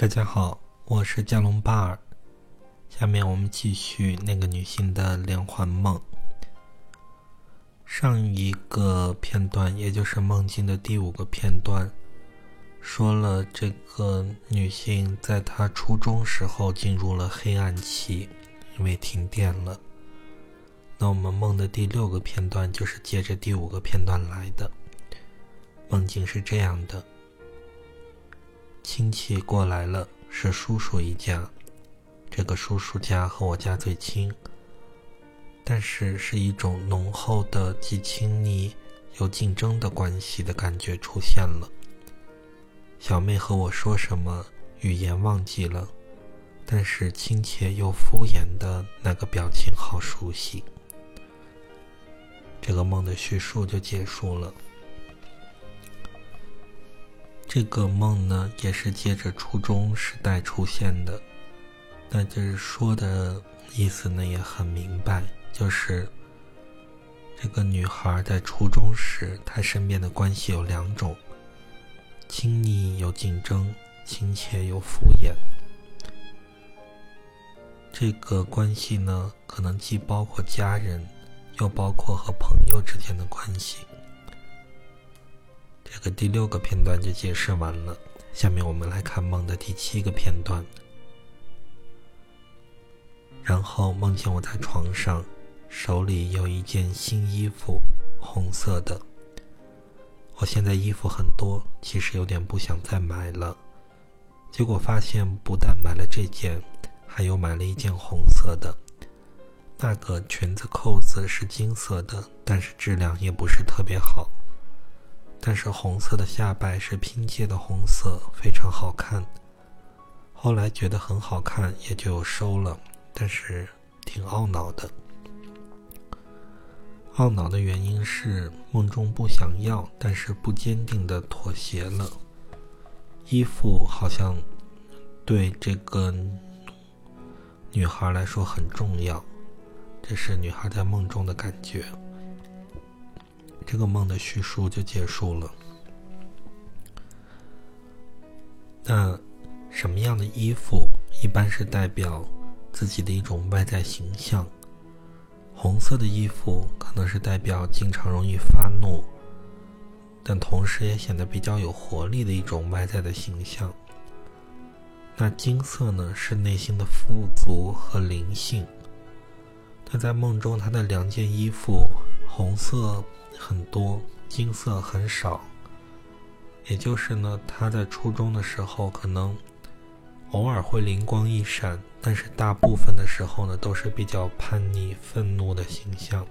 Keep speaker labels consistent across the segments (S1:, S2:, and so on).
S1: 大家好，我是加隆巴尔。下面我们继续那个女性的连环梦。上一个片段，也就是梦境的第五个片段，说了这个女性在她初中时候进入了黑暗期，因为停电了。那我们梦的第六个片段就是接着第五个片段来的。梦境是这样的。亲戚过来了，是叔叔一家。这个叔叔家和我家最亲，但是是一种浓厚的既亲昵又竞争的关系的感觉出现了。小妹和我说什么语言忘记了，但是亲切又敷衍的那个表情好熟悉。这个梦的叙述就结束了。这个梦呢，也是借着初中时代出现的，那就是说的意思呢也很明白，就是这个女孩在初中时，她身边的关系有两种：亲昵有竞争，亲切又敷衍。这个关系呢，可能既包括家人，又包括和朋友之间的关系。这个第六个片段就解释完了，下面我们来看梦的第七个片段。然后梦见我在床上，手里有一件新衣服，红色的。我现在衣服很多，其实有点不想再买了。结果发现不但买了这件，还有买了一件红色的。那个裙子扣子是金色的，但是质量也不是特别好。但是红色的下摆是拼接的红色，非常好看。后来觉得很好看，也就收了。但是挺懊恼的。懊恼的原因是梦中不想要，但是不坚定的妥协了。衣服好像对这个女孩来说很重要，这是女孩在梦中的感觉。这个梦的叙述就结束了。那什么样的衣服一般是代表自己的一种外在形象？红色的衣服可能是代表经常容易发怒，但同时也显得比较有活力的一种外在的形象。那金色呢，是内心的富足和灵性。那在梦中，他的两件衣服，红色。很多金色很少，也就是呢，他在初中的时候可能偶尔会灵光一闪，但是大部分的时候呢，都是比较叛逆、愤怒的形象。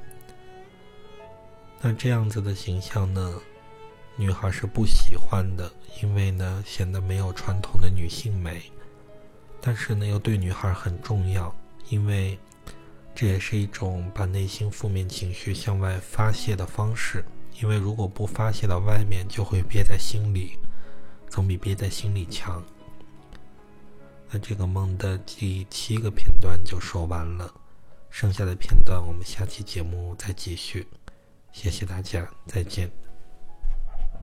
S1: 那这样子的形象呢，女孩是不喜欢的，因为呢，显得没有传统的女性美，但是呢，又对女孩很重要，因为。这也是一种把内心负面情绪向外发泄的方式，因为如果不发泄到外面，就会憋在心里，总比憋在心里强。那这个梦的第七个片段就说完了，剩下的片段我们下期节目再继续。谢谢大家，再见。